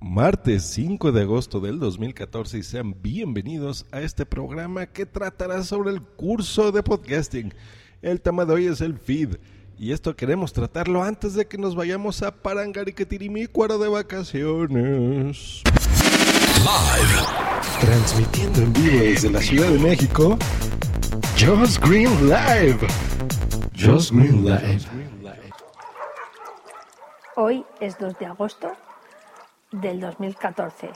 martes 5 de agosto del 2014 y sean bienvenidos a este programa que tratará sobre el curso de podcasting. El tema de hoy es el feed y esto queremos tratarlo antes de que nos vayamos a Parangaricatirimícuaro de vacaciones. Live. Transmitiendo en vivo desde la Ciudad de México, Joss Green Live. Joss Green Live. Hoy es 2 de agosto del 2014.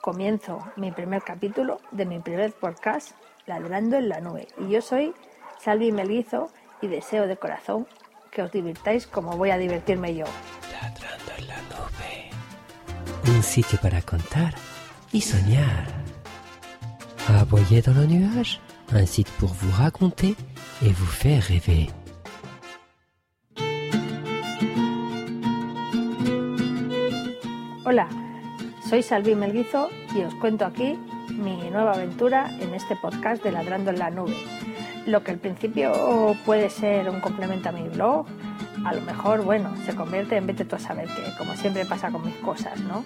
Comienzo mi primer capítulo de mi primer podcast, Ladrando en la Nube. Y yo soy Salvi Melguizo y deseo de corazón que os divirtáis como voy a divertirme yo. Ladrando en la nube. Un sitio para contar y soñar. Aboyez dans le nuage. Un site pour vous raconter et vous faire rêver. Hola, soy Salvi Melguizo y os cuento aquí mi nueva aventura en este podcast de Ladrando en la Nube. Lo que al principio puede ser un complemento a mi blog, a lo mejor, bueno, se convierte en vete tú a saber que, como siempre pasa con mis cosas, ¿no?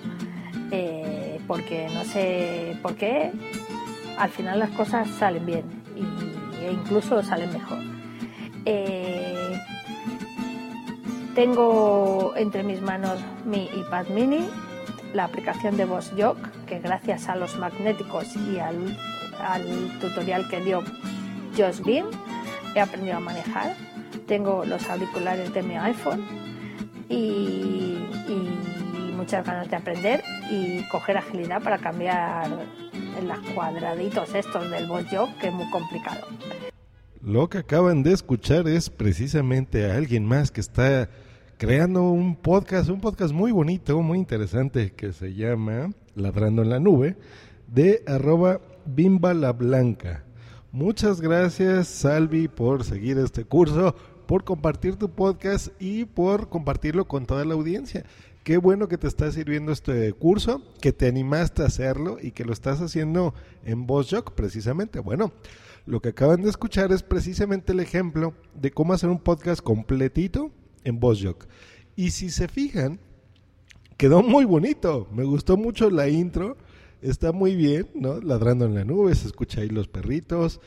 Eh, porque no sé por qué, al final las cosas salen bien e incluso salen mejor. Eh, tengo entre mis manos mi iPad mini, la aplicación de VoiceJock, que gracias a los magnéticos y al, al tutorial que dio Josh Beam he aprendido a manejar. Tengo los auriculares de mi iPhone y, y muchas ganas de aprender y coger agilidad para cambiar los cuadraditos estos del VoiceJock, que es muy complicado. Lo que acaban de escuchar es precisamente a alguien más que está creando un podcast, un podcast muy bonito, muy interesante, que se llama Ladrando en la Nube, de arroba Bimba la Blanca. Muchas gracias, Salvi, por seguir este curso, por compartir tu podcast y por compartirlo con toda la audiencia. Qué bueno que te está sirviendo este curso, que te animaste a hacerlo y que lo estás haciendo en VozJock precisamente. Bueno, lo que acaban de escuchar es precisamente el ejemplo de cómo hacer un podcast completito en VozJock. Y si se fijan, quedó muy bonito. Me gustó mucho la intro. Está muy bien, ¿no? Ladrando en la nube, se escucha ahí los perritos.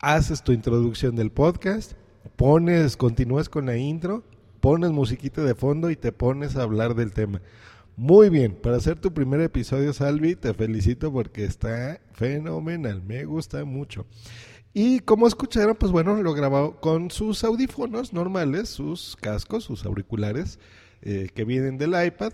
Haces tu introducción del podcast, pones, continúas con la intro, pones musiquita de fondo y te pones a hablar del tema. Muy bien, para hacer tu primer episodio, Salvi, te felicito porque está fenomenal, me gusta mucho. Y como escucharon, pues bueno, lo grabó con sus audífonos normales, sus cascos, sus auriculares eh, que vienen del iPad.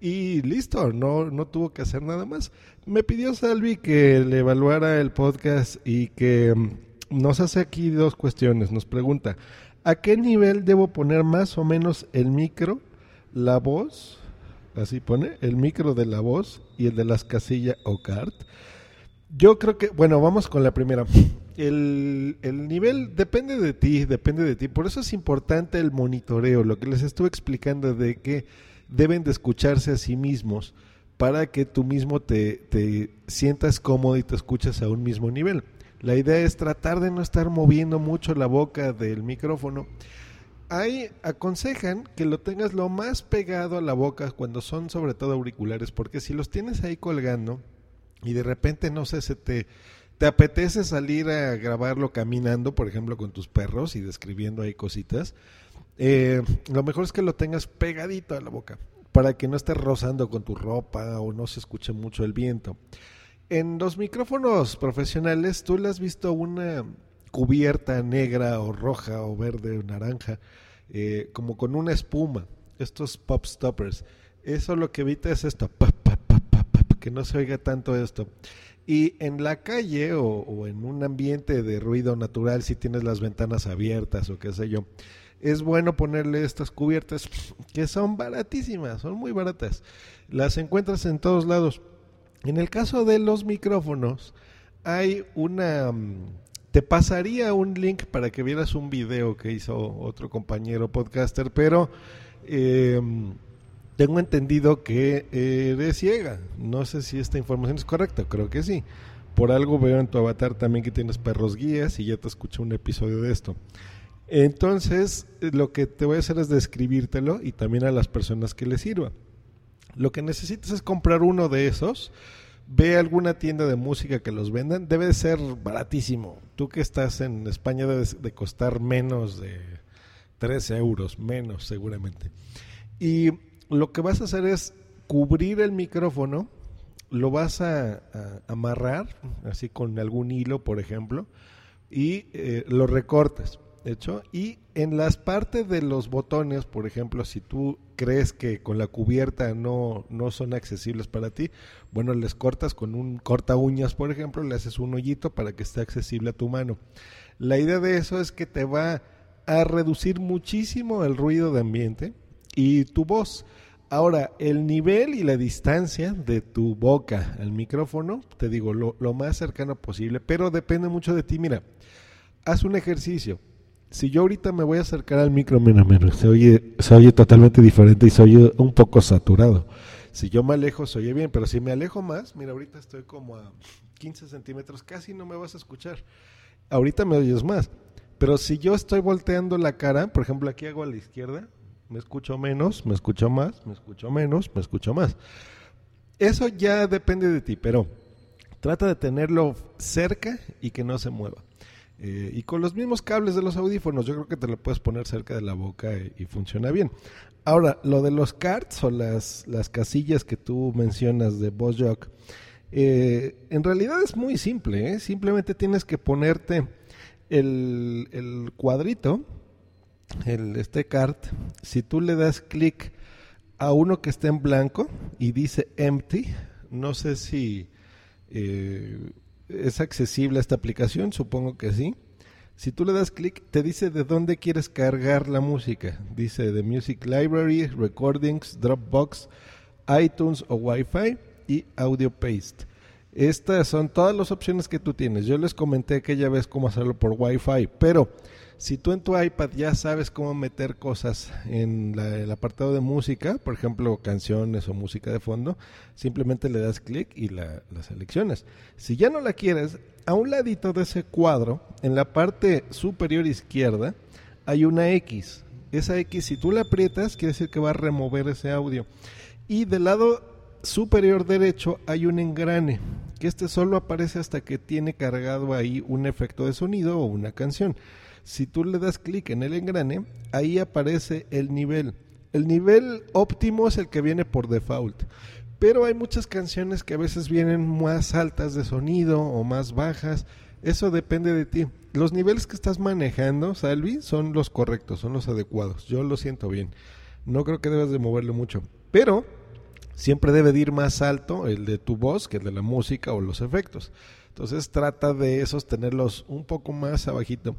Y listo, no, no tuvo que hacer nada más. Me pidió Salvi que le evaluara el podcast y que mm, nos hace aquí dos cuestiones. Nos pregunta, ¿a qué nivel debo poner más o menos el micro, la voz? Así pone, el micro de la voz y el de las casillas o cart. Yo creo que, bueno, vamos con la primera. El, el, nivel depende de ti, depende de ti. Por eso es importante el monitoreo, lo que les estuve explicando de que deben de escucharse a sí mismos para que tú mismo te, te sientas cómodo y te escuches a un mismo nivel. La idea es tratar de no estar moviendo mucho la boca del micrófono. Ahí aconsejan que lo tengas lo más pegado a la boca cuando son sobre todo auriculares, porque si los tienes ahí colgando y de repente, no sé, se te ¿Te apetece salir a grabarlo caminando, por ejemplo, con tus perros y describiendo ahí cositas? Eh, lo mejor es que lo tengas pegadito a la boca para que no estés rozando con tu ropa o no se escuche mucho el viento. En los micrófonos profesionales, tú le has visto una cubierta negra o roja o verde o naranja, eh, como con una espuma, estos pop stoppers. Eso lo que evita es esto, que no se oiga tanto esto. Y en la calle o, en un ambiente de ruido natural, si tienes las ventanas abiertas o qué sé yo, es bueno ponerle estas cubiertas que son baratísimas, son muy baratas. Las encuentras en todos lados. En el caso de los micrófonos, hay una... Te pasaría un link para que vieras un video que hizo otro compañero podcaster, pero... Eh, tengo entendido que eres ciega. No sé si esta información es correcta, creo que sí. Por algo veo en tu avatar también que tienes perros guías y ya te escuché un episodio de esto. Entonces, lo que te voy a hacer es describírtelo y también a las personas que les sirva. Lo que necesitas es comprar uno de esos. Ve a alguna tienda de música que los vendan. Debe de ser baratísimo. Tú que estás en España debes de costar menos de 13 euros, menos seguramente. Y lo que vas a hacer es cubrir el micrófono, lo vas a, amarrar, así con algún hilo, por ejemplo, y eh, lo recortas, hecho, y en las partes de los botones, por ejemplo, si tú crees que con la cubierta no, no son accesibles para ti, bueno, les cortas con un corta uñas, por ejemplo, le haces un hoyito para que esté accesible a tu mano. La idea de eso es que te va a reducir muchísimo el ruido de ambiente y tu voz. Ahora, el nivel y la distancia de tu boca al micrófono, te digo, lo, más cercano posible, pero depende mucho de ti. Mira, haz un ejercicio. Si yo ahorita me voy a acercar al micro, mira, se, oye, se oye totalmente diferente y se oye un poco saturado. Si yo me alejo, se oye bien, pero si me alejo más, mira, ahorita estoy como a 15 centímetros, casi no me vas a escuchar. Ahorita me oyes más. Pero si yo estoy volteando la cara, por ejemplo, aquí hago a la izquierda, me escucho menos, me escucho más, me escucho menos, me escucho más. Eso ya depende de ti, pero trata de tenerlo cerca y que no se mueva. Eh, y con los mismos cables de los audífonos, yo creo que te lo puedes poner cerca de la boca y, funciona bien. Ahora, lo de los cards o las, las casillas que tú mencionas de Boss eh, en realidad es muy simple. ¿eh? Simplemente tienes que ponerte el, el cuadrito el, este card, si tú le das clic a uno que está en blanco y dice empty, no sé si eh, es accesible a esta aplicación, supongo que sí. Si tú le das clic, te dice de dónde quieres cargar la música. Dice de Music Library, Recordings, Dropbox, iTunes o Wi-Fi y Audio Paste. Estas son todas las opciones que tú tienes. Yo les comenté aquella vez cómo hacerlo por Wi-Fi, pero si tú en tu iPad ya sabes cómo meter cosas en el apartado de música, por ejemplo, canciones o música de fondo, simplemente le das clic y la, seleccionas. Si ya no la quieres, a un ladito de ese cuadro, en la parte superior izquierda, hay una X. Esa X, si tú la aprietas, quiere decir que va a remover ese audio. Y del lado superior derecho hay un engrane, que este solo aparece hasta que tiene cargado ahí un efecto de sonido o una canción. Si tú le das clic en el engrane, ahí aparece el nivel. El nivel óptimo es el que viene por default. Pero hay muchas canciones que a veces vienen más altas de sonido o más bajas. Eso depende de ti. Los niveles que estás manejando, Salvi, son los correctos, son los adecuados. Yo lo siento bien. No creo que debas de moverle mucho. Pero siempre debe de ir más alto el de tu voz que el de la música o los efectos. Entonces trata de esos tenerlos un poco más abajito.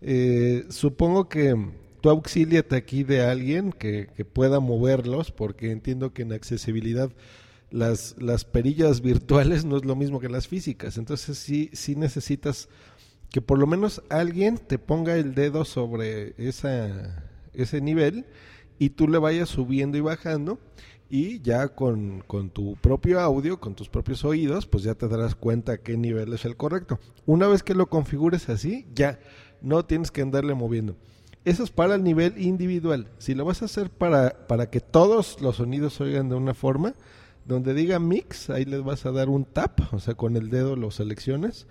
Eh, supongo que tú auxíliate aquí de alguien que, pueda moverlos, porque entiendo que en accesibilidad las, las perillas virtuales no es lo mismo que las físicas. Entonces sí, sí necesitas que por lo menos alguien te ponga el dedo sobre esa, ese nivel y tú le vayas subiendo y bajando y ya con, tu propio audio, con tus propios oídos, pues ya te darás cuenta qué nivel es el correcto. Una vez que lo configures así, ya no tienes que andarle moviendo. Eso es para el nivel individual. Si lo vas a hacer para, para que todos los sonidos oigan de una forma, donde diga mix, ahí les vas a dar un tap, o sea, con el dedo lo seleccionas.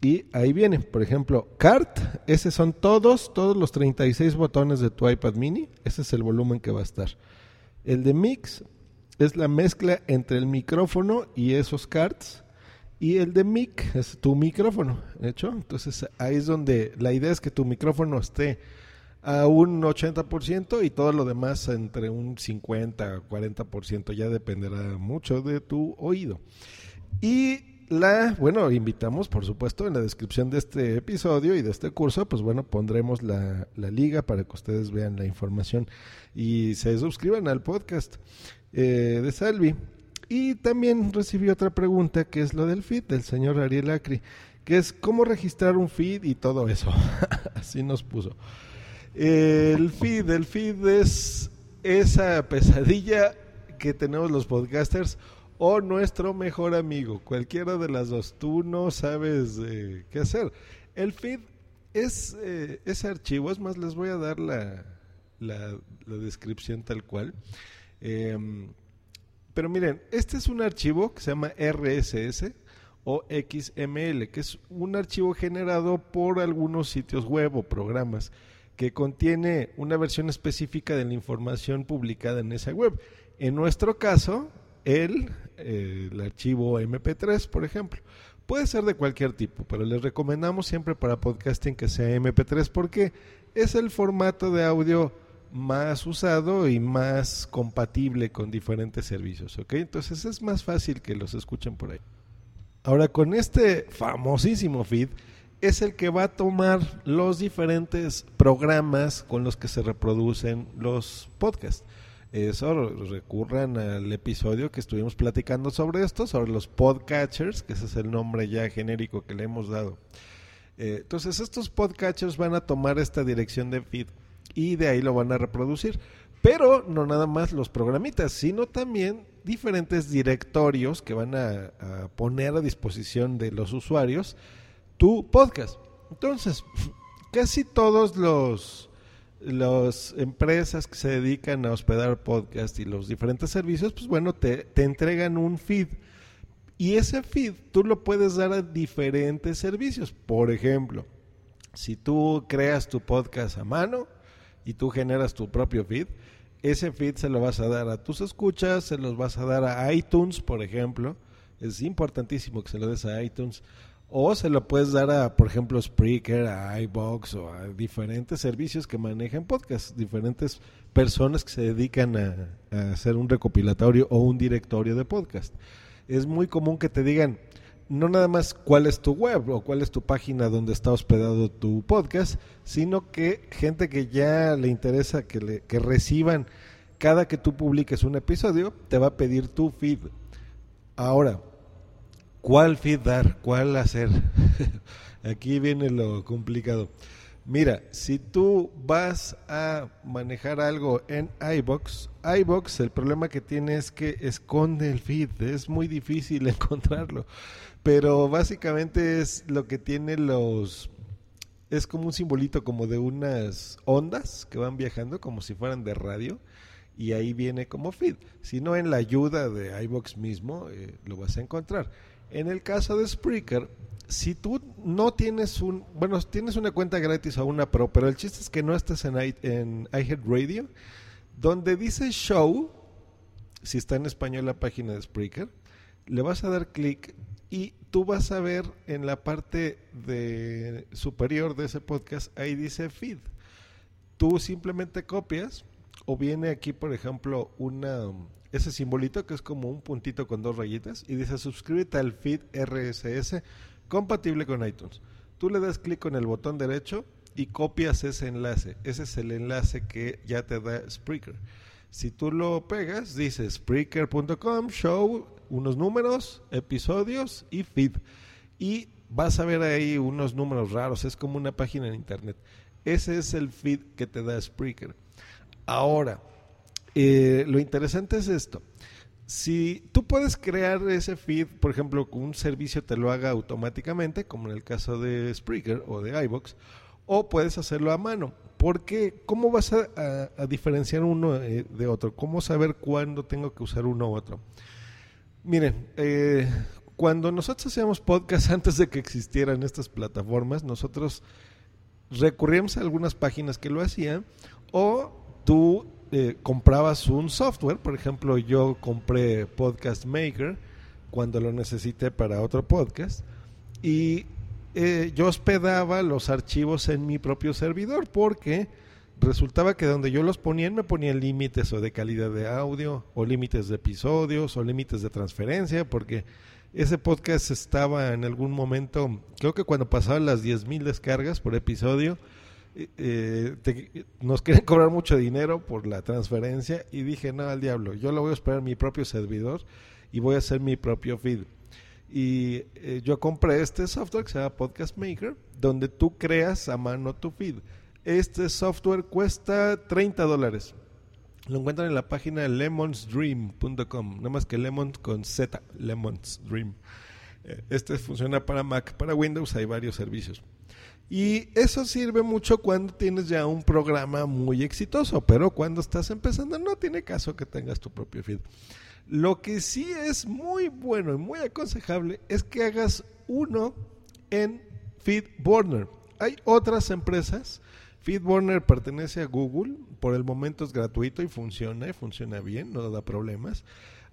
Y ahí viene, por ejemplo, CART, ese son todos, todos los 36 botones de tu iPad mini, ese es el volumen que va a estar. El de mix es la mezcla entre el micrófono y esos cards. Y el de mic es tu micrófono, hecho. Entonces ahí es donde la idea es que tu micrófono esté a un 80% y todo lo demás entre un 50 40%. Ya dependerá mucho de tu oído. Y la, bueno, invitamos, por supuesto, en la descripción de este episodio y de este curso, pues bueno, pondremos la, liga para que ustedes vean la información y se suscriban al podcast eh, de Salvi. Y también recibí otra pregunta que es lo del feed del señor Ariel Acri, que es cómo registrar un feed y todo eso. Así nos puso. el feed, el feed es esa pesadilla que tenemos los podcasters o nuestro mejor amigo. Cualquiera de las dos. Tú no sabes eh, qué hacer. El feed es eh, ese archivo. Es más, les voy a dar la, la, descripción tal cual. Em, Pero miren, este es un archivo que se llama RSS o XML, que es un archivo generado por algunos sitios web o programas que contiene una versión específica de la información publicada en esa web. En nuestro caso, el, eh, el archivo MP3, por ejemplo. Puede ser de cualquier tipo, pero les recomendamos siempre para podcasting que sea MP3 porque es el formato de audio más usado y más compatible con diferentes servicios, ¿ok? Entonces es más fácil que los escuchen por ahí. Ahora con este famosísimo feed es el que va a tomar los diferentes programas con los que se reproducen los podcasts eso, recurran al episodio que estuvimos platicando sobre esto, sobre los podcatchers, que ese es el nombre ya genérico que le hemos dado. Eh, entonces, estos podcatchers van a tomar esta dirección de feed y de ahí lo van a reproducir. Pero no nada más los programitas, sino también diferentes directorios que van a, a poner a disposición de los usuarios tu podcast. Entonces, casi todos los las empresas que se dedican a hospedar podcast y los diferentes servicios, pues bueno, te, te entregan un feed. Y ese feed tú lo puedes dar a diferentes servicios. Por ejemplo, si tú creas tu podcast a mano y tú generas tu propio feed, ese feed se lo vas a dar a tus escuchas, se los vas a dar a iTunes, por ejemplo. Es importantísimo que se lo des a iTunes o se lo puedes dar a, por ejemplo, Spreaker, a iBox o a diferentes servicios que manejan podcast, diferentes personas que se dedican a, hacer un recopilatorio o un directorio de podcast. Es muy común que te digan, no nada más cuál es tu web o cuál es tu página donde está hospedado tu podcast, sino que gente que ya le interesa que, le, que reciban cada que tú publiques un episodio, te va a pedir tu feed. Ahora, ¿Cuál feed dar? ¿Cuál hacer? Aquí viene lo complicado. Mira, si tú vas a manejar algo en iBox, iBox el problema que tiene es que esconde el feed, es muy difícil encontrarlo, pero básicamente es lo que tiene los es como un simbolito como de unas ondas que van viajando como si fueran de radio y ahí viene como feed. Si no en la ayuda de iBox mismo eh, lo vas a encontrar. En el caso de Spreaker, si tú no tienes un, bueno, tienes una cuenta gratis o una pro, pero el chiste es que no estés en, en iHeartRadio, donde dice show, si está en español la página de Spreaker, le vas a dar clic y tú vas a ver en la parte de superior de ese podcast, ahí dice feed. Tú simplemente copias o viene aquí, por ejemplo, una ese simbolito que es como un puntito con dos rayitas y dice suscríbete al feed RSS compatible con iTunes. Tú le das clic con el botón derecho y copias ese enlace. Ese es el enlace que ya te da Spreaker. Si tú lo pegas, dice Spreaker.com, show, unos números, episodios y feed. Y vas a ver ahí unos números raros, es como una página en internet. Ese es el feed que te da Spreaker. Ahora, eh, lo interesante es esto. Si tú puedes crear ese feed, por ejemplo, un servicio te lo haga automáticamente, como en el caso de Spreaker o de iBox, o puedes hacerlo a mano. Porque, ¿cómo vas a, diferenciar uno eh, de otro? ¿Cómo saber cuándo tengo que usar uno u otro? Miren, eh, cuando nosotros hacíamos podcast antes de que existieran estas plataformas, nosotros recurríamos a algunas páginas que lo hacían o tú eh, comprabas un software, por ejemplo, yo compré Podcast Maker cuando lo necesité para otro podcast y eh, yo hospedaba los archivos en mi propio servidor porque resultaba que donde yo los ponía me ponían límites o de calidad de audio o límites de episodios o límites de transferencia porque ese podcast estaba en algún momento, creo que cuando pasaban las 10.000 descargas por episodio, eh, nos quieren cobrar mucho dinero por la transferencia y dije, no, al diablo, yo lo voy a esperar en mi propio servidor y voy a hacer mi propio feed. Y eh, yo compré este software que se llama Podcast Maker, donde tú creas a mano tu feed. Este software cuesta 30 dólares. Lo encuentran en la página lemonsdream.com, nada más que lemon con Z, lemonsdream. Eh, este funciona para Mac, para Windows hay varios servicios. Y eso sirve mucho cuando tienes ya un programa muy exitoso, pero cuando estás empezando no tiene caso que tengas tu propio feed. Lo que sí es muy bueno y muy aconsejable es que hagas uno en FeedBurner. Hay otras empresas. FeedBurner pertenece a Google. Por el momento es gratuito y funciona, y funciona bien, no da problemas.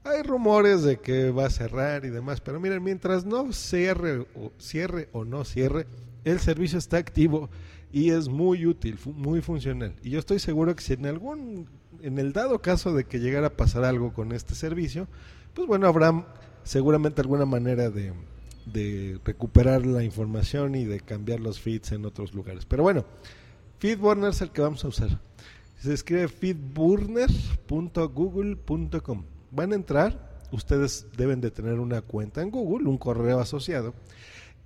Hay rumores de que va a cerrar y demás, pero miren, mientras no cierre cierre o no cierre, el servicio está activo y es muy útil, muy funcional. Y yo estoy seguro que si en algún, en el dado caso de que llegara a pasar algo con este servicio, pues bueno, habrá seguramente alguna manera de, recuperar la información y de cambiar los feeds en otros lugares. Pero bueno, FeedBurner es el que vamos a usar. Se escribe feedburner.google.com van a entrar, ustedes deben de tener una cuenta en Google, un correo asociado,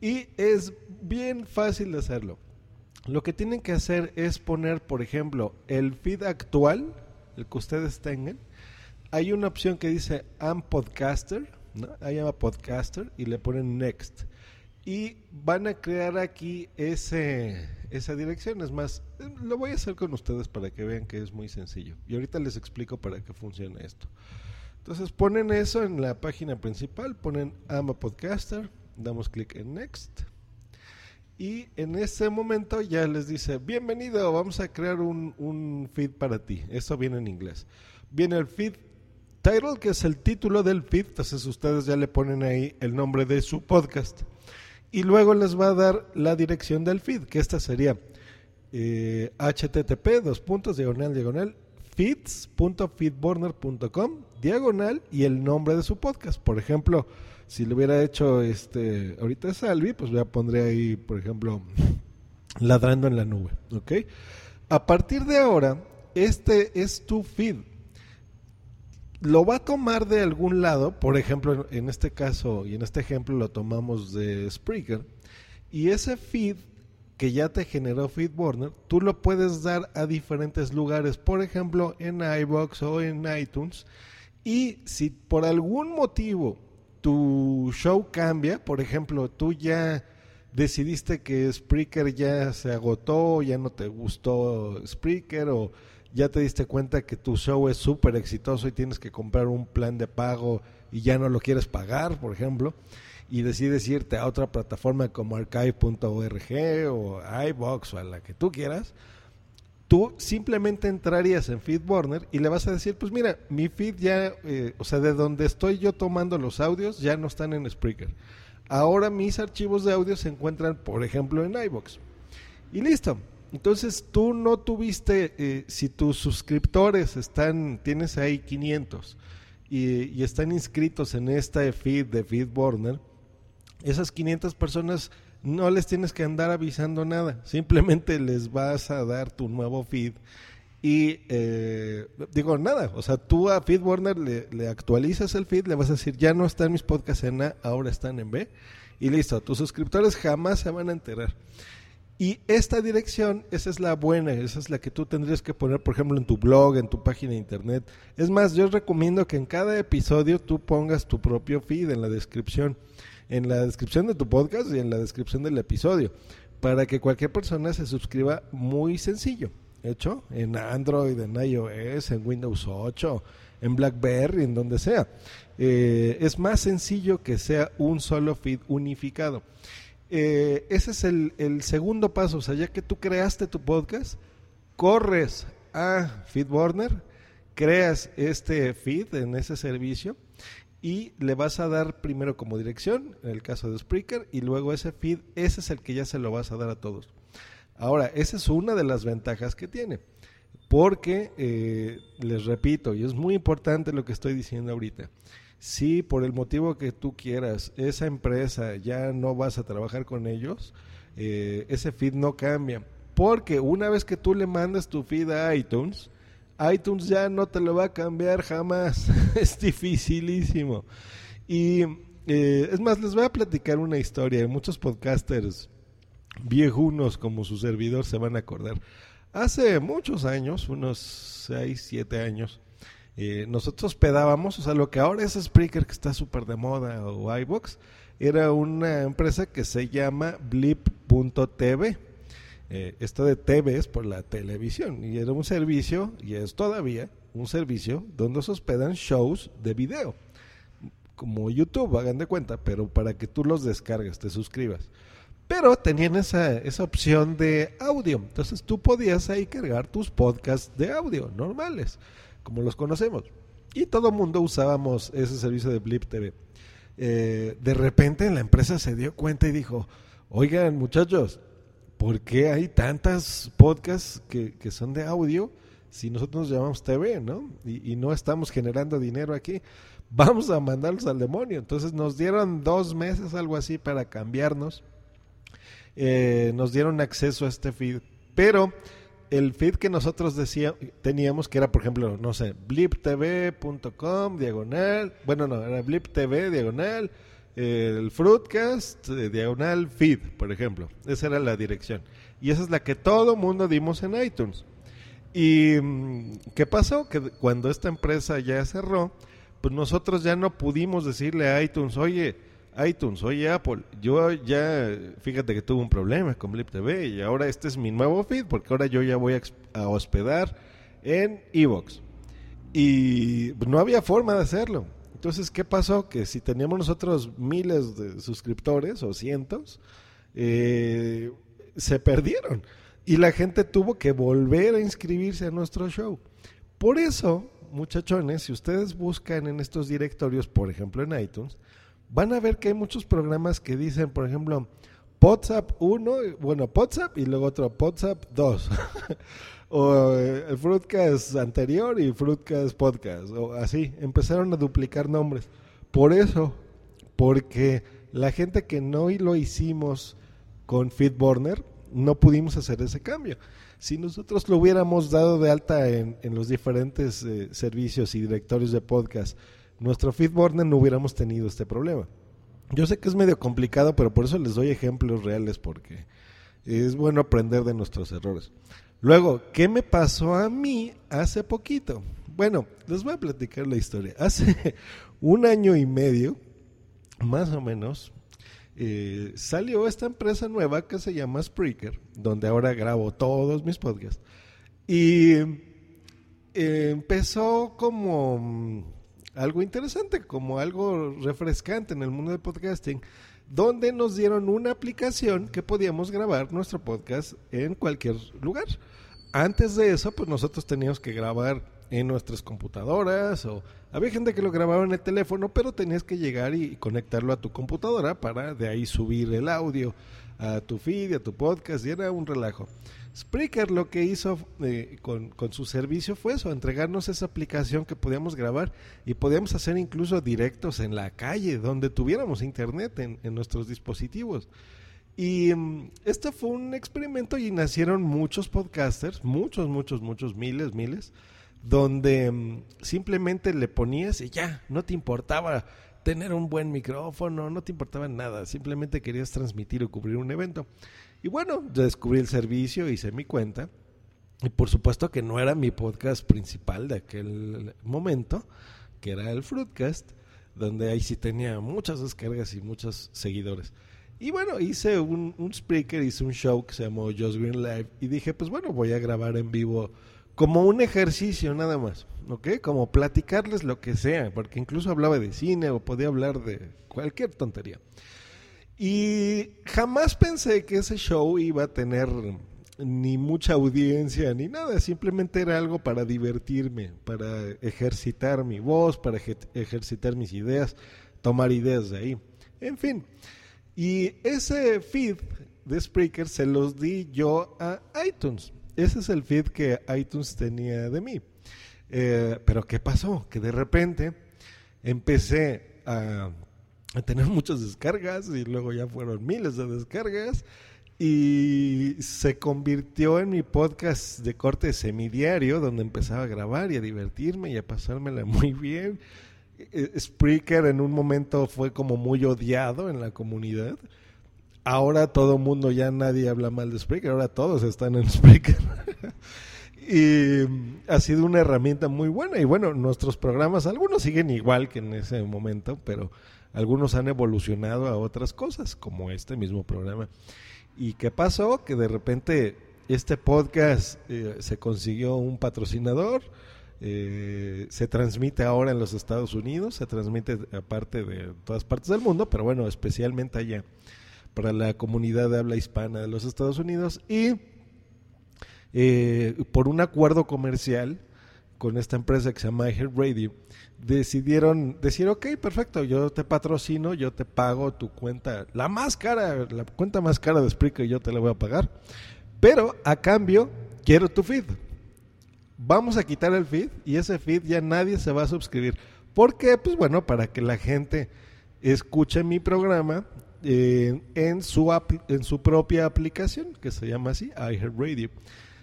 y es bien fácil de hacerlo. Lo que tienen que hacer es poner, por ejemplo, el feed actual, el que ustedes tengan. Hay una opción que dice I'm Podcaster, ¿no? Ahí llama Podcaster y le ponen Next. Y van a crear aquí ese, esa dirección. Es más, lo voy a hacer con ustedes para que vean que es muy sencillo. Y ahorita les explico para qué funciona esto. Entonces ponen eso en la página principal, ponen ama podcaster, damos clic en next y en ese momento ya les dice bienvenido, vamos a crear un, feed para ti. Eso viene en inglés. Viene el feed title, que es el título del feed, entonces ustedes ya le ponen ahí el nombre de su podcast. Y luego les va a dar la dirección del feed, que esta sería eh, http dos puntos diagonal diagonal feeds.feedburner.com diagonal y el nombre de su podcast. Por ejemplo, si lo hubiera hecho este ahorita Salvi, pues ya pondré ahí, por ejemplo, ladrando en la nube, ¿ok? A partir de ahora, este es tu feed. Lo va a tomar de algún lado, por ejemplo, en este caso y en este ejemplo lo tomamos de Spreaker, y ese feed que ya te generó FeedBurner, tú lo puedes dar a diferentes lugares, por ejemplo en iBox o en iTunes. Y si por algún motivo tu show cambia, por ejemplo, tú ya decidiste que Spreaker ya se agotó, ya no te gustó Spreaker o ya te diste cuenta que tu show es súper exitoso y tienes que comprar un plan de pago y ya no lo quieres pagar, por ejemplo y decides irte a otra plataforma como archive.org o iBox o a la que tú quieras, tú simplemente entrarías en FeedBurner y le vas a decir, pues mira, mi feed ya, eh, o sea, de donde estoy yo tomando los audios ya no están en Spreaker. Ahora mis archivos de audio se encuentran, por ejemplo, en iBox. Y listo. Entonces tú no tuviste, eh, si tus suscriptores están, tienes ahí 500 y, y están inscritos en esta feed de FeedBurner, esas 500 personas no les tienes que andar avisando nada, simplemente les vas a dar tu nuevo feed y eh, digo nada, o sea, tú a FeedBurner le, le, actualizas el feed, le vas a decir ya no están mis podcasts en A, ahora están en B y listo, tus suscriptores jamás se van a enterar. Y esta dirección, esa es la buena, esa es la que tú tendrías que poner, por ejemplo, en tu blog, en tu página de internet. Es más, yo recomiendo que en cada episodio tú pongas tu propio feed en la descripción en la descripción de tu podcast y en la descripción del episodio, para que cualquier persona se suscriba muy sencillo. Hecho en Android, en iOS, en Windows 8, en BlackBerry, en donde sea. Eh, es más sencillo que sea un solo feed unificado. Eh, ese es el, el, segundo paso. O sea, ya que tú creaste tu podcast, corres a FeedBurner, creas este feed en ese servicio y le vas a dar primero como dirección, en el caso de Spreaker, y luego ese feed, ese es el que ya se lo vas a dar a todos. Ahora, esa es una de las ventajas que tiene, porque, eh, les repito, y es muy importante lo que estoy diciendo ahorita, si por el motivo que tú quieras, esa empresa ya no vas a trabajar con ellos, eh, ese feed no cambia, porque una vez que tú le mandas tu feed a iTunes, iTunes ya no te lo va a cambiar jamás. es dificilísimo. Y eh, es más, les voy a platicar una historia. Muchos podcasters viejunos como su servidor se van a acordar. Hace muchos años, unos 6, 7 años, eh, nosotros pedábamos, o sea, lo que ahora es Spreaker, que está súper de moda, o iBox, era una empresa que se llama Blip.tv Eh, esto de TV es por la televisión y era un servicio, y es todavía un servicio donde se hospedan shows de video, como YouTube, hagan de cuenta, pero para que tú los descargues, te suscribas. Pero tenían esa, esa opción de audio, entonces tú podías ahí cargar tus podcasts de audio normales, como los conocemos. Y todo mundo usábamos ese servicio de Blip TV. Eh, de repente la empresa se dio cuenta y dijo, oigan muchachos, ¿por qué hay tantas podcasts que, que son de audio si nosotros nos llamamos TV, ¿no? Y, no estamos generando dinero aquí. Vamos a mandarlos al demonio. Entonces nos dieron dos meses, algo así, para cambiarnos. Eh, nos dieron acceso a este feed. Pero el feed que nosotros decía, teníamos, que era, por ejemplo, no sé, bliptv.com, diagonal, bueno, no, era bliptv, diagonal, el Fruitcast, eh, diagonal feed, por ejemplo. Esa era la dirección. Y esa es la que todo mundo dimos en iTunes. ¿Y mm, qué pasó? Que cuando esta empresa ya cerró, pues nosotros ya no pudimos decirle a iTunes, oye, iTunes, oye Apple, yo ya, fíjate que tuve un problema con Blip TV y ahora este es mi nuevo feed porque ahora yo ya voy a, a hospedar en Evox. Y no había forma de hacerlo. Entonces, ¿qué pasó? Que si teníamos nosotros miles de suscriptores o cientos, eh, se perdieron. Y la gente tuvo que volver a inscribirse a nuestro show. Por eso, muchachones, si ustedes buscan en estos directorios, por ejemplo en iTunes, van a ver que hay muchos programas que dicen, por ejemplo, WhatsApp 1, bueno, WhatsApp y luego otro WhatsApp 2. o eh, el Fruitcast anterior y Fruitcast Podcast, o así, empezaron a duplicar nombres. Por eso, porque la gente que no lo hicimos con FeedBurner, no pudimos hacer ese cambio. Si nosotros lo hubiéramos dado de alta en, en los diferentes eh, servicios y directorios de podcast, nuestro FeedBurner no hubiéramos tenido este problema. Yo sé que es medio complicado, pero por eso les doy ejemplos reales, porque es bueno aprender de nuestros errores. Luego, ¿qué me pasó a mí hace poquito? Bueno, les voy a platicar la historia. Hace un año y medio, más o menos, eh, salió esta empresa nueva que se llama Spreaker, donde ahora grabo todos mis podcasts. Y eh, empezó como mm, algo interesante, como algo refrescante en el mundo del podcasting, donde nos dieron una aplicación que podíamos grabar nuestro podcast en cualquier lugar. Antes de eso, pues nosotros teníamos que grabar en nuestras computadoras o había gente que lo grababa en el teléfono, pero tenías que llegar y conectarlo a tu computadora para de ahí subir el audio a tu feed, a tu podcast y era un relajo. Spreaker lo que hizo eh, con, con, su servicio fue eso, entregarnos esa aplicación que podíamos grabar y podíamos hacer incluso directos en la calle, donde tuviéramos internet en, en nuestros dispositivos. Y este fue un experimento y nacieron muchos podcasters, muchos, muchos, muchos, miles, miles, donde um, simplemente le ponías y ya, no te importaba tener un buen micrófono, no te importaba nada, simplemente querías transmitir o cubrir un evento. Y bueno, descubrí el servicio, hice mi cuenta. Y por supuesto que no era mi podcast principal de aquel momento, que era el Fruitcast, donde ahí sí tenía muchas descargas y muchos seguidores. Y bueno, hice un, speaker, hice un show que se llamó Just Green Live y dije, pues bueno, voy a grabar en vivo como un ejercicio nada más, ¿ok? Como platicarles lo que sea, porque incluso hablaba de cine o podía hablar de cualquier tontería. Y jamás pensé que ese show iba a tener ni mucha audiencia ni nada, simplemente era algo para divertirme, para ejercitar mi voz, para ejercitar mis ideas, tomar ideas de ahí. En fin, y ese feed de Spreaker se los di yo a iTunes. Ese es el feed que iTunes tenía de mí. Eh, pero ¿qué pasó? Que de repente empecé a a tener muchas descargas y luego ya fueron miles de descargas y se convirtió en mi podcast de corte semidiario donde empezaba a grabar y a divertirme y a pasármela muy bien. E, e, Spreaker en un momento fue como muy odiado en la comunidad. Ahora todo mundo ya nadie habla mal de Spreaker, ahora todos están en Spreaker. y ha sido una herramienta muy buena y bueno, nuestros programas algunos siguen igual que en ese momento, pero algunos han evolucionado a otras cosas, como este mismo programa. ¿Y qué pasó? Que de repente este podcast eh, se consiguió un patrocinador, eh, se transmite ahora en los Estados Unidos, se transmite aparte de todas partes del mundo, pero bueno, especialmente allá para la comunidad de habla hispana de los Estados Unidos y eh, por un acuerdo comercial con esta empresa que se llama Radio decidieron decir, ok, perfecto, yo te patrocino, yo te pago tu cuenta, la más cara, la cuenta más cara de Spreaker, yo te la voy a pagar, pero a cambio quiero tu feed. Vamos a quitar el feed y ese feed ya nadie se va a suscribir. ¿Por qué? Pues bueno, para que la gente escuche mi programa eh, en, su en su propia aplicación, que se llama así, iHeartRadio.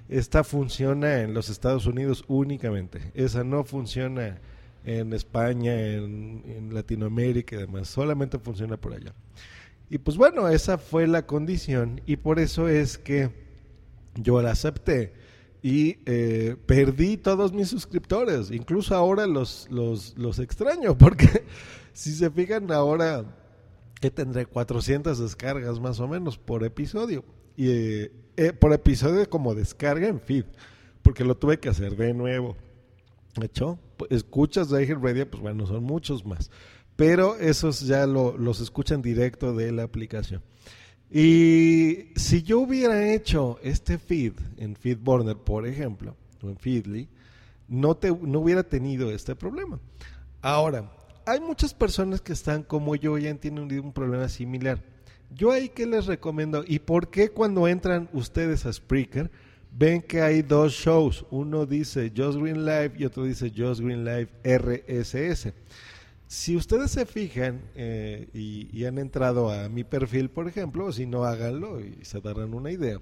Esta funciona en los Estados Unidos únicamente. Esa no funciona en España, en, Latinoamérica y demás. Solamente funciona por allá. Y pues bueno, esa fue la condición y por eso es que yo la acepté y eh, perdí todos mis suscriptores. Incluso ahora los, los, extraño porque si se fijan ahora que tendré 400 descargas más o menos por episodio. Y eh, eh, por episodio como descarga en feed, porque lo tuve que hacer de nuevo. ¿Hecho? Escuchas de Radio, pues bueno, son muchos más. Pero esos ya los escuchan directo de la aplicación. Y si yo hubiera hecho este feed en FeedBurner, por ejemplo, o en Feedly, no, te, no hubiera tenido este problema. Ahora, hay muchas personas que están como yo ya tienen un problema similar. Yo ahí que les recomiendo y por qué cuando entran ustedes a Spreaker ven que hay dos shows, uno dice Just Green Live y otro dice Just Green Live RSS. Si ustedes se fijan eh, y, han entrado a mi perfil, por ejemplo, si no háganlo y se darán una idea,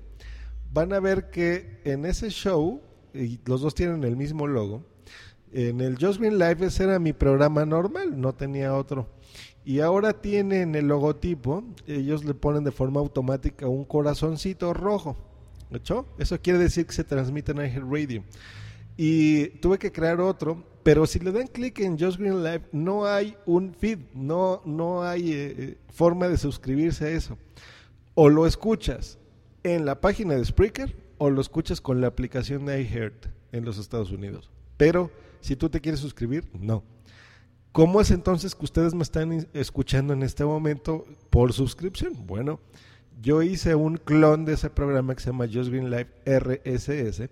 van a ver que en ese show, y los dos tienen el mismo logo, en el Just Green Live ese era mi programa normal, no tenía otro. Y ahora tienen el logotipo, ellos le ponen de forma automática un corazoncito rojo. ¿Hecho? Eso quiere decir que se transmite en Angel Radio. Y tuve que crear otro, pero si le dan clic en Just Green Live, no hay un feed, no, no hay eh, eh, forma de suscribirse a eso. O lo escuchas en la página de Spreaker o lo escuchas con la aplicación de iHeart en los Estados Unidos. Pero si tú te quieres suscribir, no. ¿Cómo es entonces que ustedes me están escuchando en este momento por suscripción? Bueno, yo hice un clon de ese programa que se llama Just Green Live RSS,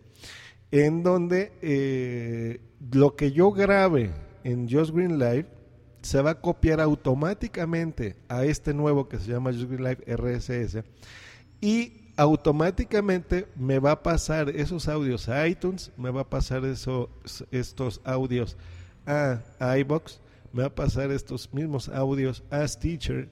en donde eh, lo que yo grabe en Just Green Live se va a copiar automáticamente a este nuevo que se llama Just Green Live RSS y automáticamente me va a pasar esos audios a iTunes, me va a pasar esos, estos audios a, iBox, va a pasar estos mismos audios a Stitcher,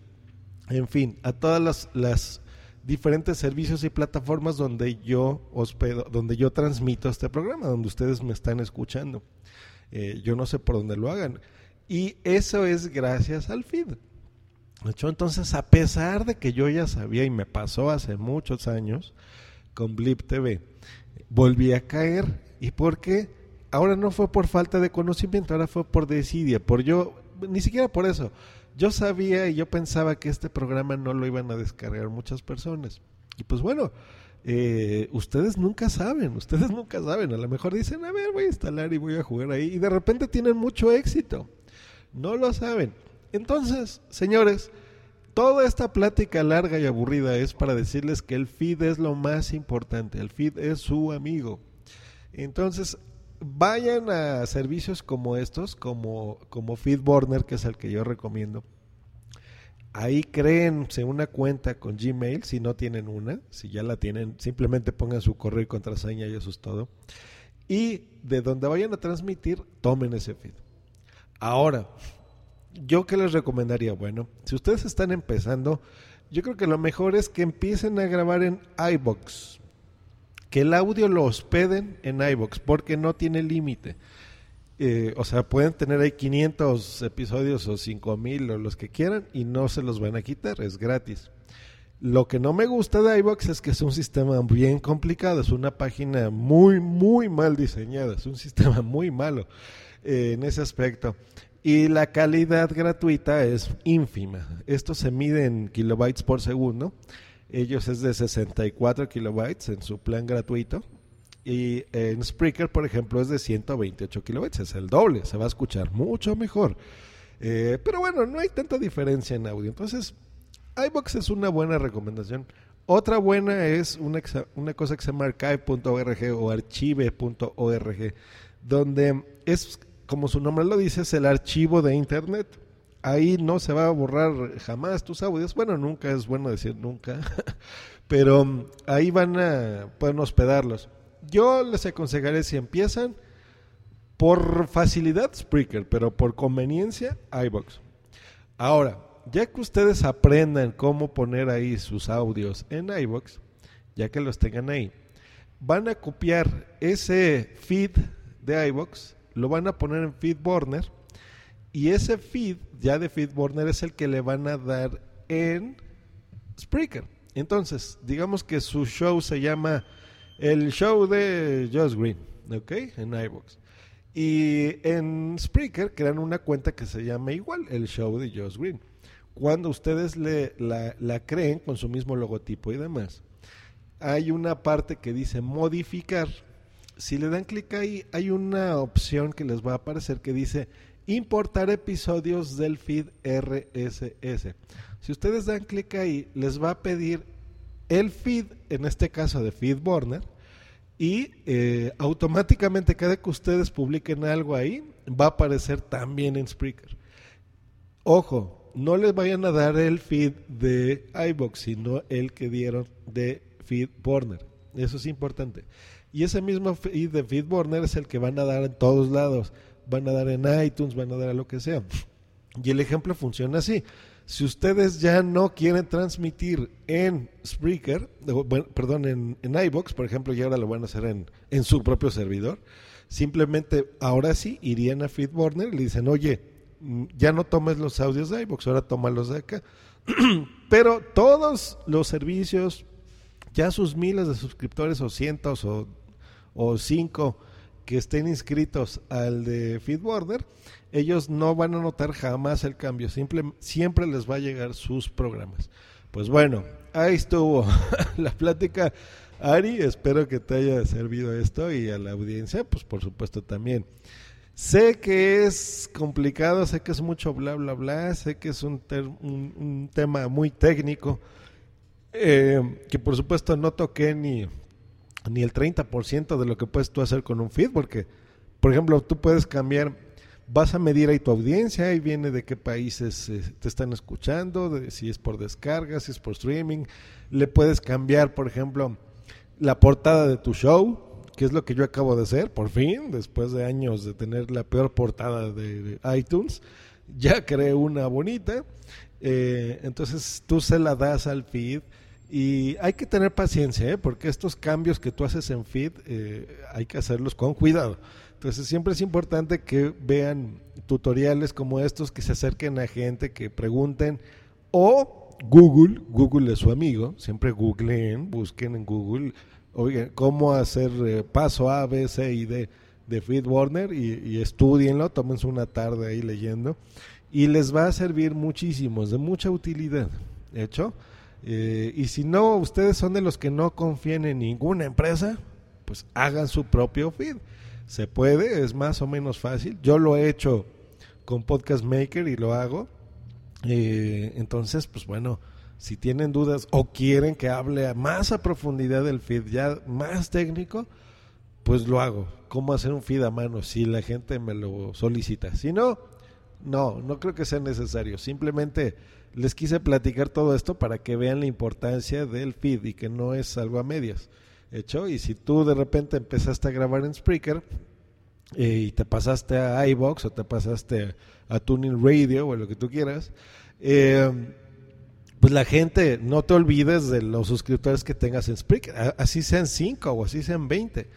en fin, a todas las, las diferentes servicios y plataformas donde yo hospedo, donde yo transmito este programa, donde ustedes me están escuchando. Eh, yo no sé por dónde lo hagan. Y eso es gracias al feed. Entonces, a pesar de que yo ya sabía y me pasó hace muchos años con Blip TV, volví a caer. ¿Y por qué? Ahora no fue por falta de conocimiento, ahora fue por desidia, por yo, ni siquiera por eso. Yo sabía y yo pensaba que este programa no lo iban a descargar muchas personas. Y pues bueno, eh, ustedes nunca saben, ustedes nunca saben. A lo mejor dicen, a ver, voy a instalar y voy a jugar ahí. Y de repente tienen mucho éxito. No lo saben. Entonces, señores, toda esta plática larga y aburrida es para decirles que el feed es lo más importante, el feed es su amigo. Entonces, vayan a servicios como estos, como, como FeedBurner, que es el que yo recomiendo. Ahí créense una cuenta con Gmail, si no tienen una, si ya la tienen, simplemente pongan su correo y contraseña y eso es todo. Y de donde vayan a transmitir, tomen ese feed. Ahora, ¿Yo qué les recomendaría? Bueno, si ustedes están empezando, yo creo que lo mejor es que empiecen a grabar en iBox. Que el audio lo hospeden en iBox, porque no tiene límite. Eh, o sea, pueden tener ahí 500 episodios o 5000 o los que quieran y no se los van a quitar, es gratis. Lo que no me gusta de iBox es que es un sistema bien complicado, es una página muy, muy mal diseñada, es un sistema muy malo eh, en ese aspecto. Y la calidad gratuita es ínfima. Esto se mide en kilobytes por segundo. Ellos es de 64 kilobytes en su plan gratuito. Y en Spreaker, por ejemplo, es de 128 kilobytes. Es el doble. Se va a escuchar mucho mejor. Eh, pero bueno, no hay tanta diferencia en audio. Entonces, iBox es una buena recomendación. Otra buena es una, una cosa que se llama archive.org o archive.org, donde es, como su nombre lo dice, es el archivo de Internet. Ahí no se va a borrar jamás tus audios. Bueno, nunca es bueno decir nunca, pero mm, ahí van a, pueden hospedarlos. Yo les aconsejaré si empiezan por facilidad Spreaker, pero por conveniencia iBox. Ahora, ya que ustedes aprendan cómo poner ahí sus audios en iBox, ya que los tengan ahí, van a copiar ese feed de iBox, lo van a poner en FeedBurner y ese feed ya de FeedBurner es el que le van a dar en Spreaker. Entonces, digamos que su show se llama el show de Josh Green, ¿ok? En iBox. Y en Spreaker crean una cuenta que se llama igual, el show de Josh Green. Cuando ustedes le, la, la creen con su mismo logotipo y demás, hay una parte que dice modificar. Si le dan clic ahí, hay una opción que les va a aparecer que dice importar episodios del feed RSS. Si ustedes dan clic ahí, les va a pedir el feed, en este caso de FeedBurner, y eh, automáticamente cada que ustedes publiquen algo ahí, va a aparecer también en Spreaker. Ojo, no les vayan a dar el feed de iBox, sino el que dieron de FeedBurner. Eso es importante. Y ese mismo feed de FeedBurner es el que van a dar en todos lados. Van a dar en iTunes, van a dar a lo que sea. Y el ejemplo funciona así. Si ustedes ya no quieren transmitir en Spreaker, perdón, en, en iBox, por ejemplo, y ahora lo van a hacer en, en su propio servidor, simplemente ahora sí irían a FeedBurner y le dicen, oye, mm, ya no tomes los audios de iBox, ahora tómalos de acá. Pero todos los servicios, ya sus miles de suscriptores o cientos o, o cinco que estén inscritos al de FeedBurner, ellos no van a notar jamás el cambio, Simple, siempre les va a llegar sus programas. Pues bueno, ahí estuvo la plática. Ari, espero que te haya servido esto y a la audiencia, pues por supuesto también. Sé que es complicado, sé que es mucho bla, bla, bla, sé que es un tema muy técnico, eh, que por supuesto no toqué ni, ni el 30% de lo que puedes tú hacer con un feed, porque, por ejemplo, tú puedes cambiar vas a medir ahí tu audiencia, ahí viene de qué países eh, te están escuchando, si es por descarga, si es por streaming. Le puedes cambiar, por ejemplo, la portada de tu show, que es lo que yo acabo de hacer, por fin, después de años de tener la peor portada de, iTunes. Ya creé una bonita. Eh, entonces tú se la das al feed. Y hay que tener paciencia, ¿eh? porque estos cambios que tú haces en feed hay que hacerlos con cuidado. Entonces siempre es importante que vean tutoriales como estos, que se acerquen a gente, que pregunten o Google, Google es su amigo, siempre googleen, busquen en Google, oigan, cómo hacer eh, paso A, B, C y D de FeedBurner y, y estudienlo, tómense una tarde ahí leyendo y les va a servir muchísimo, es de mucha utilidad, ¿hecho? Eh, y si no, ustedes son de los que no confían en ninguna empresa, pues hagan su propio feed. Se puede, es más o menos fácil. Yo lo he hecho con Podcast Maker y lo hago. Eh, entonces, pues bueno, si tienen dudas o quieren que hable más a profundidad del feed, ya más técnico, pues lo hago. ¿Cómo hacer un feed a mano? Si la gente me lo solicita. Si no, no, no creo que sea necesario. Simplemente les quise platicar todo esto para que vean la importancia del feed y que no es algo a medias hecho. Y si tú de repente empezaste a grabar en Spreaker eh, y te pasaste a iBox o te pasaste a Tuning Radio o lo que tú quieras, eh, pues la gente, no te olvides de los suscriptores que tengas en Spreaker, así sean 5 o así sean 20.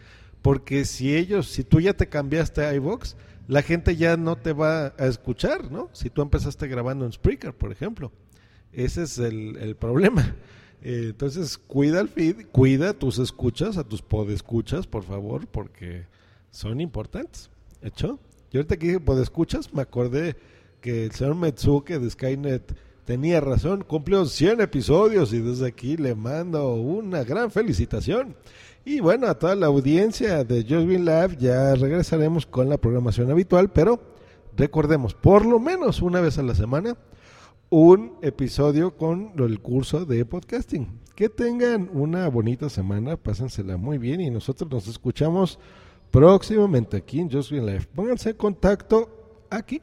Porque si ellos, si tú ya te cambiaste a iBox, la gente ya no te va a escuchar, ¿no? Si tú empezaste grabando en Spreaker, por ejemplo. Ese es el, problema. Eh, entonces, cuida el feed, cuida tus escuchas, a tus podescuchas, por favor, porque son importantes. ¿Hecho? Yo ahorita que dije podescuchas, me acordé que el señor Metsuke de Skynet tenía razón, cumplió 100 episodios y desde aquí le mando una gran felicitación. Y bueno, a toda la audiencia de Just Green Lab ya regresaremos con la programación habitual, pero recordemos, por lo menos una vez a la semana, un episodio con el curso de podcasting. Que tengan una bonita semana, pásensela muy bien y nosotros nos escuchamos próximamente aquí en Just Green Life. Pónganse en contacto aquí.